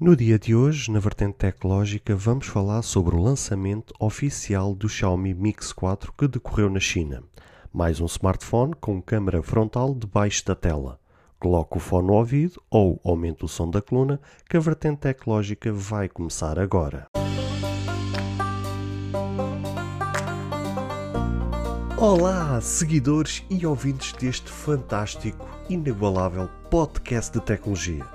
No dia de hoje, na vertente tecnológica, vamos falar sobre o lançamento oficial do Xiaomi Mix 4 que decorreu na China. Mais um smartphone com câmera frontal debaixo da tela. Coloque o fone no ouvido ou aumente o som da coluna que a vertente tecnológica vai começar agora. Olá, seguidores e ouvintes deste fantástico, inigualável podcast de tecnologia.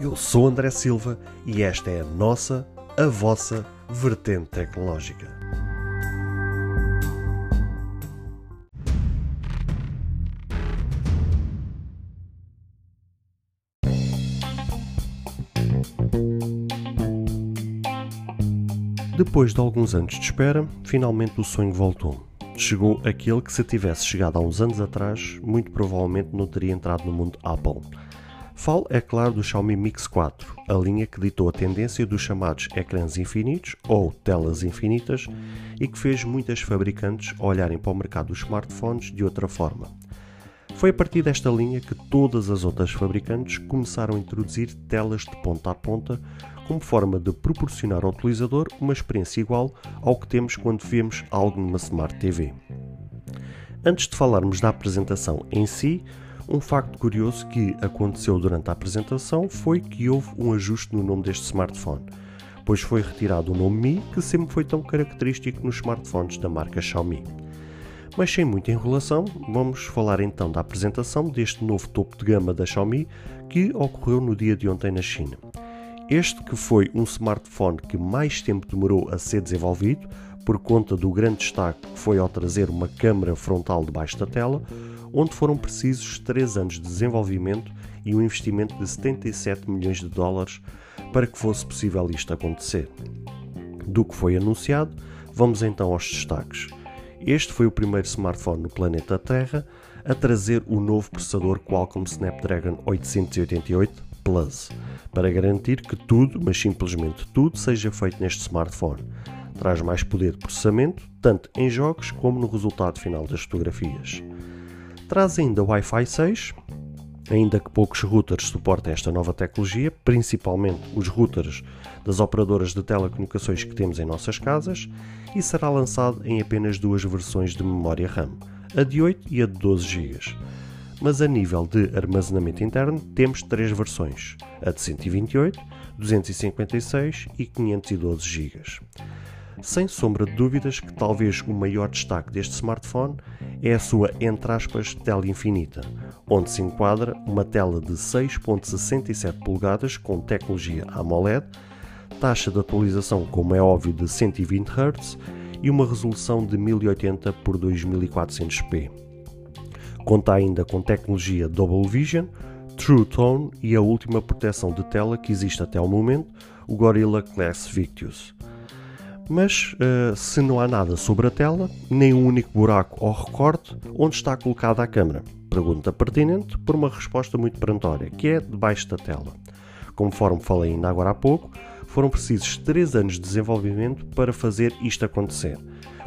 Eu sou André Silva e esta é a nossa, a vossa vertente tecnológica. Depois de alguns anos de espera, finalmente o sonho voltou. Chegou aquele que, se tivesse chegado há uns anos atrás, muito provavelmente não teria entrado no mundo Apple Falo, é claro, do Xiaomi Mix 4, a linha que ditou a tendência dos chamados ecrãs infinitos ou telas infinitas e que fez muitas fabricantes olharem para o mercado dos smartphones de outra forma. Foi a partir desta linha que todas as outras fabricantes começaram a introduzir telas de ponta a ponta como forma de proporcionar ao utilizador uma experiência igual ao que temos quando vemos algo numa Smart TV. Antes de falarmos da apresentação em si, um facto curioso que aconteceu durante a apresentação foi que houve um ajuste no nome deste smartphone, pois foi retirado o nome Mi, que sempre foi tão característico nos smartphones da marca Xiaomi. Mas sem muita enrolação, vamos falar então da apresentação deste novo topo de gama da Xiaomi que ocorreu no dia de ontem na China. Este que foi um smartphone que mais tempo demorou a ser desenvolvido, por conta do grande destaque que foi ao trazer uma câmera frontal debaixo da tela, onde foram precisos 3 anos de desenvolvimento e um investimento de 77 milhões de dólares para que fosse possível isto acontecer. Do que foi anunciado, vamos então aos destaques. Este foi o primeiro smartphone no planeta Terra a trazer o novo processador Qualcomm Snapdragon 888 Plus, para garantir que tudo, mas simplesmente tudo, seja feito neste smartphone. Traz mais poder de processamento, tanto em jogos como no resultado final das fotografias. Traz ainda Wi-Fi 6, ainda que poucos routers suportem esta nova tecnologia, principalmente os routers das operadoras de telecomunicações que temos em nossas casas, e será lançado em apenas duas versões de memória RAM, a de 8 e a de 12 GB. Mas a nível de armazenamento interno temos três versões, a de 128, 256 e 512 GB. Sem sombra de dúvidas que talvez o maior destaque deste smartphone é a sua, entre aspas, tela infinita, onde se enquadra uma tela de 6.67 polegadas com tecnologia AMOLED, taxa de atualização, como é óbvio, de 120 Hz e uma resolução de 1080 por 2400p. Conta ainda com tecnologia Double Vision, True Tone e a última proteção de tela que existe até o momento, o Gorilla Glass Victus. Mas uh, se não há nada sobre a tela, nem um único buraco ou recorte, onde está colocada a câmera? Pergunta pertinente por uma resposta muito perentória, que é debaixo da tela. Conforme falei ainda agora há pouco, foram precisos 3 anos de desenvolvimento para fazer isto acontecer,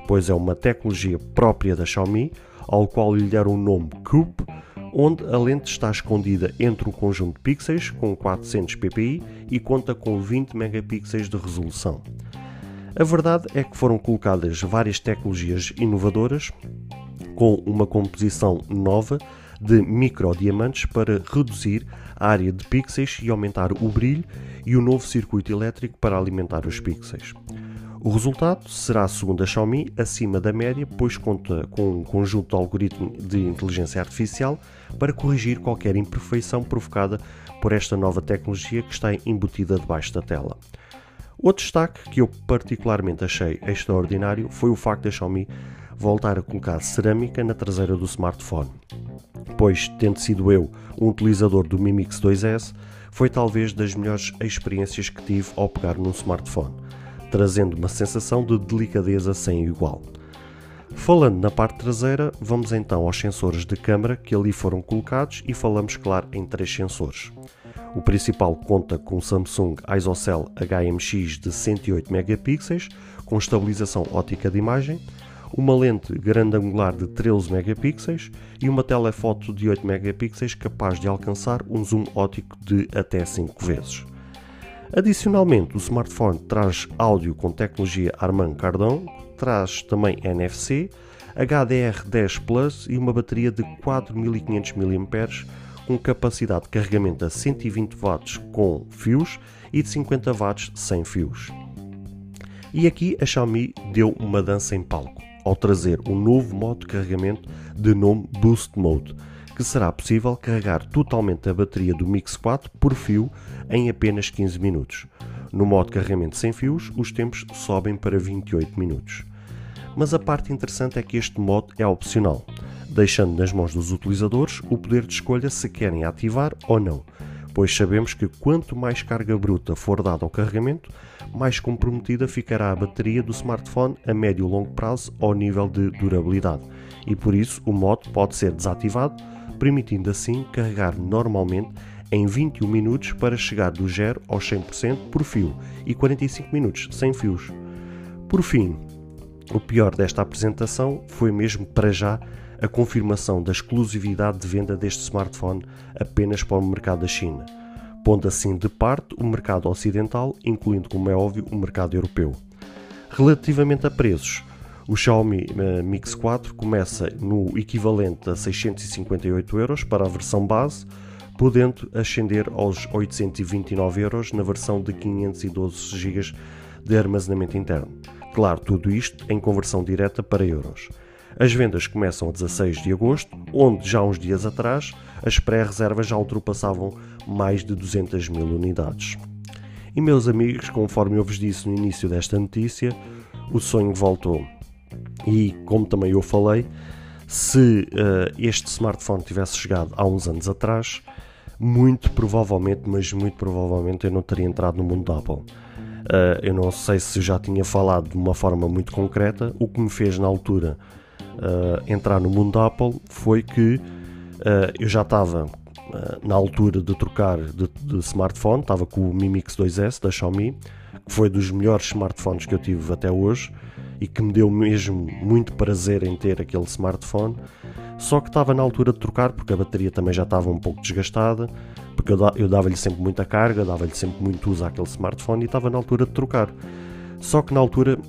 pois é uma tecnologia própria da Xiaomi, ao qual lhe deram o nome Coupe, onde a lente está escondida entre um conjunto de pixels com 400 ppi e conta com 20 megapixels de resolução. A verdade é que foram colocadas várias tecnologias inovadoras com uma composição nova de microdiamantes para reduzir a área de pixels e aumentar o brilho e o novo circuito elétrico para alimentar os pixels. O resultado será, segundo a Xiaomi, acima da média, pois conta com um conjunto de algoritmos de inteligência artificial para corrigir qualquer imperfeição provocada por esta nova tecnologia que está embutida debaixo da tela. Outro destaque que eu particularmente achei extraordinário foi o facto da Xiaomi voltar a colocar cerâmica na traseira do smartphone. Pois, tendo sido eu um utilizador do Mi Mix 2S, foi talvez das melhores experiências que tive ao pegar num smartphone, trazendo uma sensação de delicadeza sem igual. Falando na parte traseira, vamos então aos sensores de câmara que ali foram colocados e falamos, claro, em três sensores. O principal conta com Samsung ISOCELL HMX de 108 megapixels com estabilização ótica de imagem, uma lente grande angular de 13 megapixels e uma telefoto de 8 megapixels capaz de alcançar um zoom óptico de até 5 vezes. Adicionalmente, o smartphone traz áudio com tecnologia Harman Kardon, traz também NFC, HDR10 Plus e uma bateria de 4500 mAh com capacidade de carregamento a 120 watts com fios e de 50 watts sem fios. E aqui a Xiaomi deu uma dança em palco ao trazer um novo modo de carregamento de nome Boost Mode, que será possível carregar totalmente a bateria do Mix 4 por fio em apenas 15 minutos. No modo de carregamento sem fios, os tempos sobem para 28 minutos. Mas a parte interessante é que este modo é opcional, deixando nas mãos dos utilizadores o poder de escolha se querem ativar ou não, pois sabemos que quanto mais carga bruta for dada ao carregamento, mais comprometida ficará a bateria do smartphone a médio e longo prazo ao nível de durabilidade, e por isso o modo pode ser desativado, permitindo assim carregar normalmente em 21 minutos para chegar do 0 aos 100% por fio e 45 minutos sem fios. Por fim, o pior desta apresentação foi mesmo para já a confirmação da exclusividade de venda deste smartphone apenas para o mercado da China, pondo assim de parte o mercado ocidental, incluindo, como é óbvio, o mercado europeu. Relativamente a preços, o Xiaomi eh, Mix 4 começa no equivalente a 658 euros para a versão base, podendo ascender aos 829 euros na versão de 512 GB de armazenamento interno. Claro, tudo isto em conversão direta para euros. As vendas começam a 16 de agosto, onde já uns dias atrás as pré-reservas já ultrapassavam mais de 200 mil unidades. E meus amigos, conforme eu vos disse no início desta notícia, o sonho voltou. E como também eu falei, se uh, este smartphone tivesse chegado há uns anos atrás, muito provavelmente, mas muito provavelmente eu não teria entrado no mundo da Apple. Uh, eu não sei se já tinha falado de uma forma muito concreta. O que me fez na altura entrar no mundo da Apple foi que uh, eu já estava na altura de trocar de, de, smartphone, estava com o Mi Mix 2S da Xiaomi, que foi dos melhores smartphones que eu tive até hoje e que me deu mesmo muito prazer em ter aquele smartphone. Só que estava na altura de trocar porque a bateria também já estava um pouco desgastada, porque eu dava-lhe sempre muita carga, dava-lhe sempre muito uso àquele smartphone e estava na altura de trocar. Só que na altura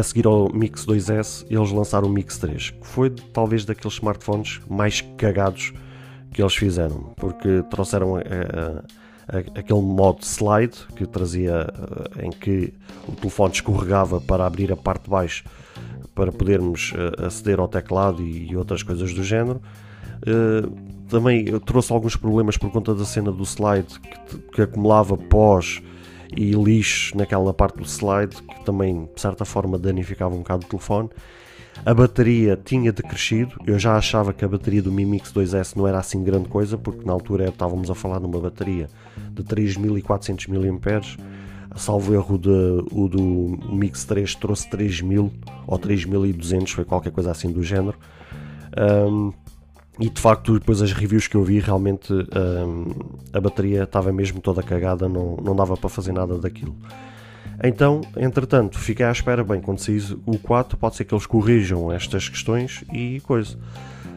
a seguir ao Mix 2S, eles lançaram o Mix 3, que foi talvez daqueles smartphones mais cagados que eles fizeram, porque trouxeram a, a, a, aquele modo slide que trazia em que o telefone escorregava para abrir a parte de baixo para podermos aceder ao teclado e outras coisas do género. Também trouxe alguns problemas por conta da cena do slide que, que acumulava pós e lixo naquela parte do slide que também de certa forma danificava um bocado o telefone. A bateria tinha decrescido, eu já achava que a bateria do Mi Mix 2S não era assim grande coisa, porque na altura estávamos a falar numa bateria de 3400 mAh, salvo erro de, o do Mix 3 trouxe 3000 ou 3200, foi qualquer coisa assim do género. Um, e de facto, depois as reviews que eu vi, realmente um, a bateria estava mesmo toda cagada, não, não dava para fazer nada daquilo. Então, entretanto, fiquei à espera, bem, quando sair o 4, pode ser que eles corrijam estas questões e coisa.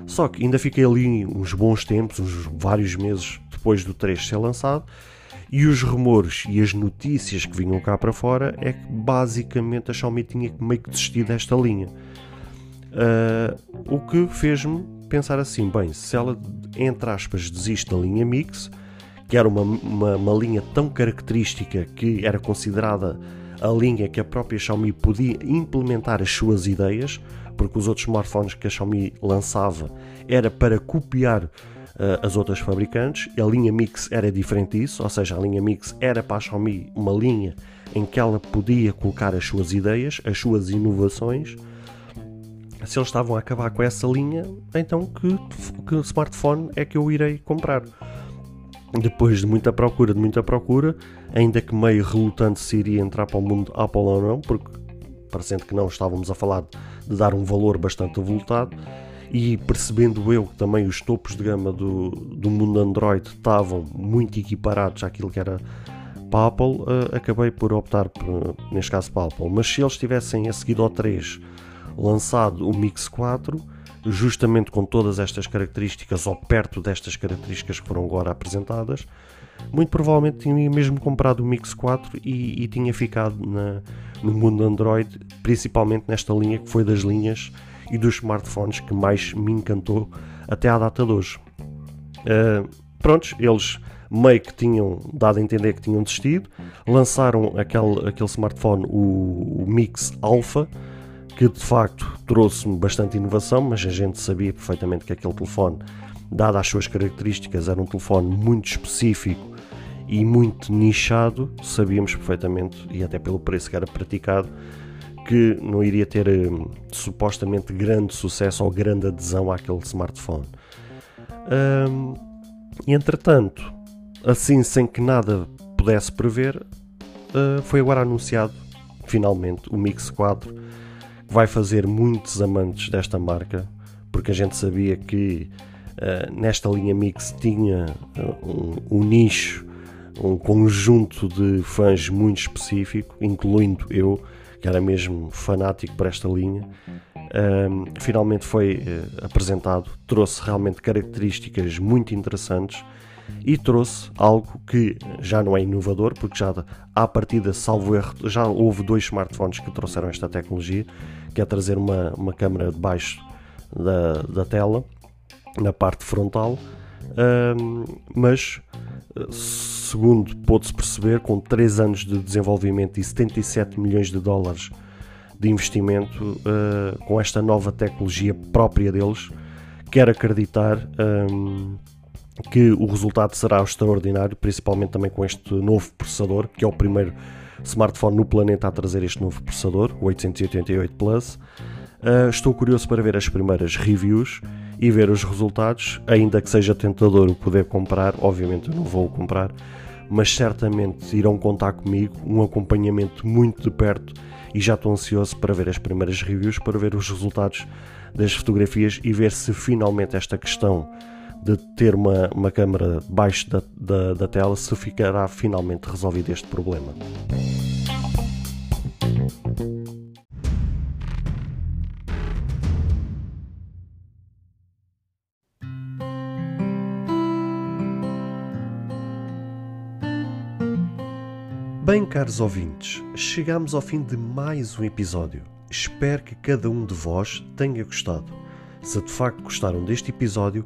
Só que ainda fiquei ali uns bons tempos, uns vários meses depois do 3 ser lançado, e os rumores e as notícias que vinham cá para fora é que basicamente a Xiaomi tinha meio que desistido desta linha. Uh, o que fez-me pensar assim, bem, se ela, entre aspas, desiste da linha Mix, que era uma, uma, uma, linha tão característica que era considerada a linha que a própria Xiaomi podia implementar as suas ideias, porque os outros smartphones que a Xiaomi lançava era para copiar uh, as outras fabricantes, a linha Mix era diferente disso, ou seja, a linha Mix era para a Xiaomi uma linha em que ela podia colocar as suas ideias, as suas inovações, se eles estavam a acabar com essa linha, então que, que smartphone é que eu irei comprar? Depois de muita procura, de muita procura, ainda que meio relutante se iria entrar para o mundo Apple ou não, porque parecendo que não estávamos a falar de dar um valor bastante avultado, e percebendo eu que também os topos de gama do, do mundo Android estavam muito equiparados àquilo que era para a Apple, uh, acabei por optar, por, neste caso para a Apple. Mas se eles tivessem a seguir ao 3 lançado o Mix 4, justamente com todas estas características ou perto destas características que foram agora apresentadas, muito provavelmente tinha mesmo comprado o Mix 4 e, e tinha ficado na, no mundo Android, principalmente nesta linha que foi das linhas e dos smartphones que mais me encantou até à data de hoje. Uh, prontos, eles meio que tinham dado a entender que tinham desistido, lançaram aquele, aquele smartphone, o, o Mix Alpha, que de facto trouxe-me bastante inovação, mas a gente sabia perfeitamente que aquele telefone, dado as suas características, era um telefone muito específico e muito nichado, sabíamos perfeitamente, e até pelo preço que era praticado, que não iria ter um, supostamente grande sucesso ou grande adesão àquele smartphone. Um, entretanto, assim sem que nada pudesse prever, uh, foi agora anunciado finalmente o Mix 4, que vai fazer muitos amantes desta marca, porque a gente sabia que uh, nesta linha Mix tinha uh, um, um nicho, um conjunto de fãs muito específico, incluindo eu que era mesmo fanático por esta linha. Um, finalmente foi uh, apresentado, trouxe realmente características muito interessantes e trouxe algo que já não é inovador, porque já à partida, salvo erro, já houve dois smartphones que trouxeram esta tecnologia, que é trazer uma, uma câmera debaixo da, da tela, na parte frontal, um, mas segundo pôde-se perceber, com 3 anos de desenvolvimento e 77 milhões de dólares de investimento uh, com esta nova tecnologia própria deles, quero acreditar um, que o resultado será extraordinário, principalmente também com este novo processador, que é o primeiro smartphone no planeta a trazer este novo processador, o 888 Plus. Uh, estou curioso para ver as primeiras reviews e ver os resultados, ainda que seja tentador o poder comprar, obviamente eu não vou comprar, mas certamente irão contar comigo, um acompanhamento muito de perto e já estou ansioso para ver as primeiras reviews, para ver os resultados das fotografias e ver se finalmente esta questão de ter uma, uma câmera baixo da, da, da tela se ficará finalmente resolvido este problema. Bem, caros ouvintes, chegamos ao fim de mais um episódio. Espero que cada um de vós tenha gostado. Se de facto gostaram deste episódio,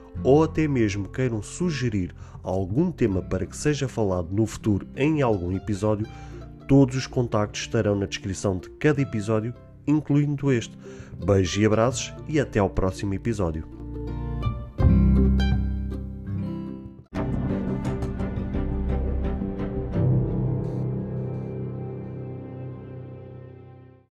ou até mesmo queiram sugerir algum tema para que seja falado no futuro em algum episódio, todos os contactos estarão na descrição de cada episódio, incluindo este. Beijos e abraços e até ao próximo episódio.